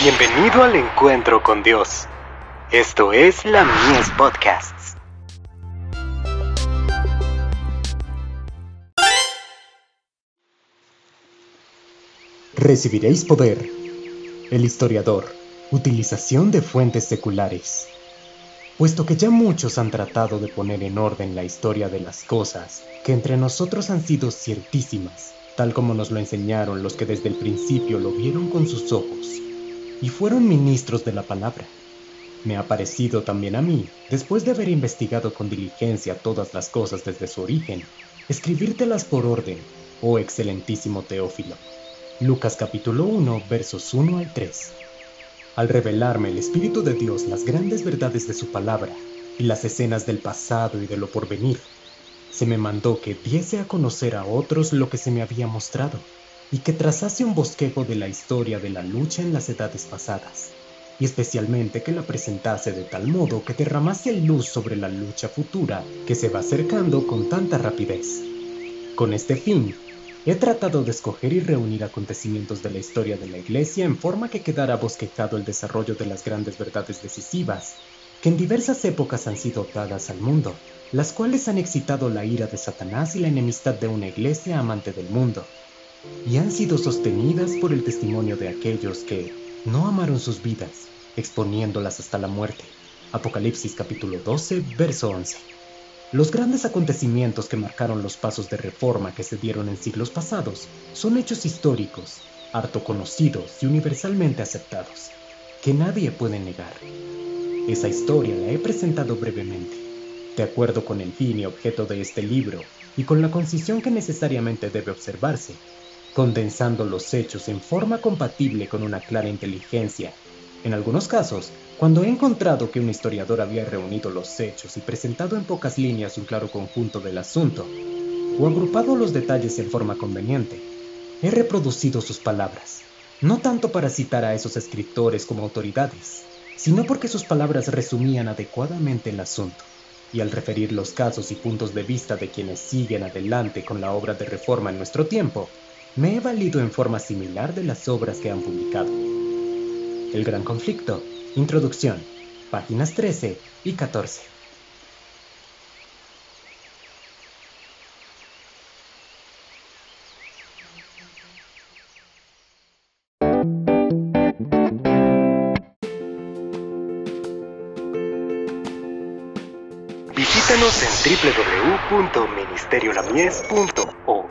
Bienvenido al encuentro con Dios. Esto es la Mies Podcasts. Recibiréis poder. El historiador. Utilización de fuentes seculares. Puesto que ya muchos han tratado de poner en orden la historia de las cosas, que entre nosotros han sido ciertísimas, tal como nos lo enseñaron los que desde el principio lo vieron con sus ojos, y fueron ministros de la palabra. Me ha parecido también a mí, después de haber investigado con diligencia todas las cosas desde su origen, escribírtelas por orden, oh excelentísimo Teófilo. Lucas capítulo 1 versos 1 al 3. Al revelarme el Espíritu de Dios las grandes verdades de su palabra y las escenas del pasado y de lo porvenir, se me mandó que diese a conocer a otros lo que se me había mostrado y que trazase un bosquejo de la historia de la lucha en las edades pasadas, y especialmente que la presentase de tal modo que derramase luz sobre la lucha futura que se va acercando con tanta rapidez. Con este fin, he tratado de escoger y reunir acontecimientos de la historia de la Iglesia en forma que quedara bosquejado el desarrollo de las grandes verdades decisivas que en diversas épocas han sido dadas al mundo, las cuales han excitado la ira de Satanás y la enemistad de una iglesia amante del mundo, y han sido sostenidas por el testimonio de aquellos que no amaron sus vidas, exponiéndolas hasta la muerte. Apocalipsis capítulo 12, verso 11. Los grandes acontecimientos que marcaron los pasos de reforma que se dieron en siglos pasados son hechos históricos, harto conocidos y universalmente aceptados, que nadie puede negar. Esa historia la he presentado brevemente, de acuerdo con el fin y objeto de este libro y con la concisión que necesariamente debe observarse condensando los hechos en forma compatible con una clara inteligencia. En algunos casos, cuando he encontrado que un historiador había reunido los hechos y presentado en pocas líneas un claro conjunto del asunto, o agrupado los detalles en forma conveniente, he reproducido sus palabras, no tanto para citar a esos escritores como autoridades, sino porque sus palabras resumían adecuadamente el asunto, y al referir los casos y puntos de vista de quienes siguen adelante con la obra de reforma en nuestro tiempo, me he valido en forma similar de las obras que han publicado. El Gran Conflicto, Introducción, páginas 13 y 14. Visítanos en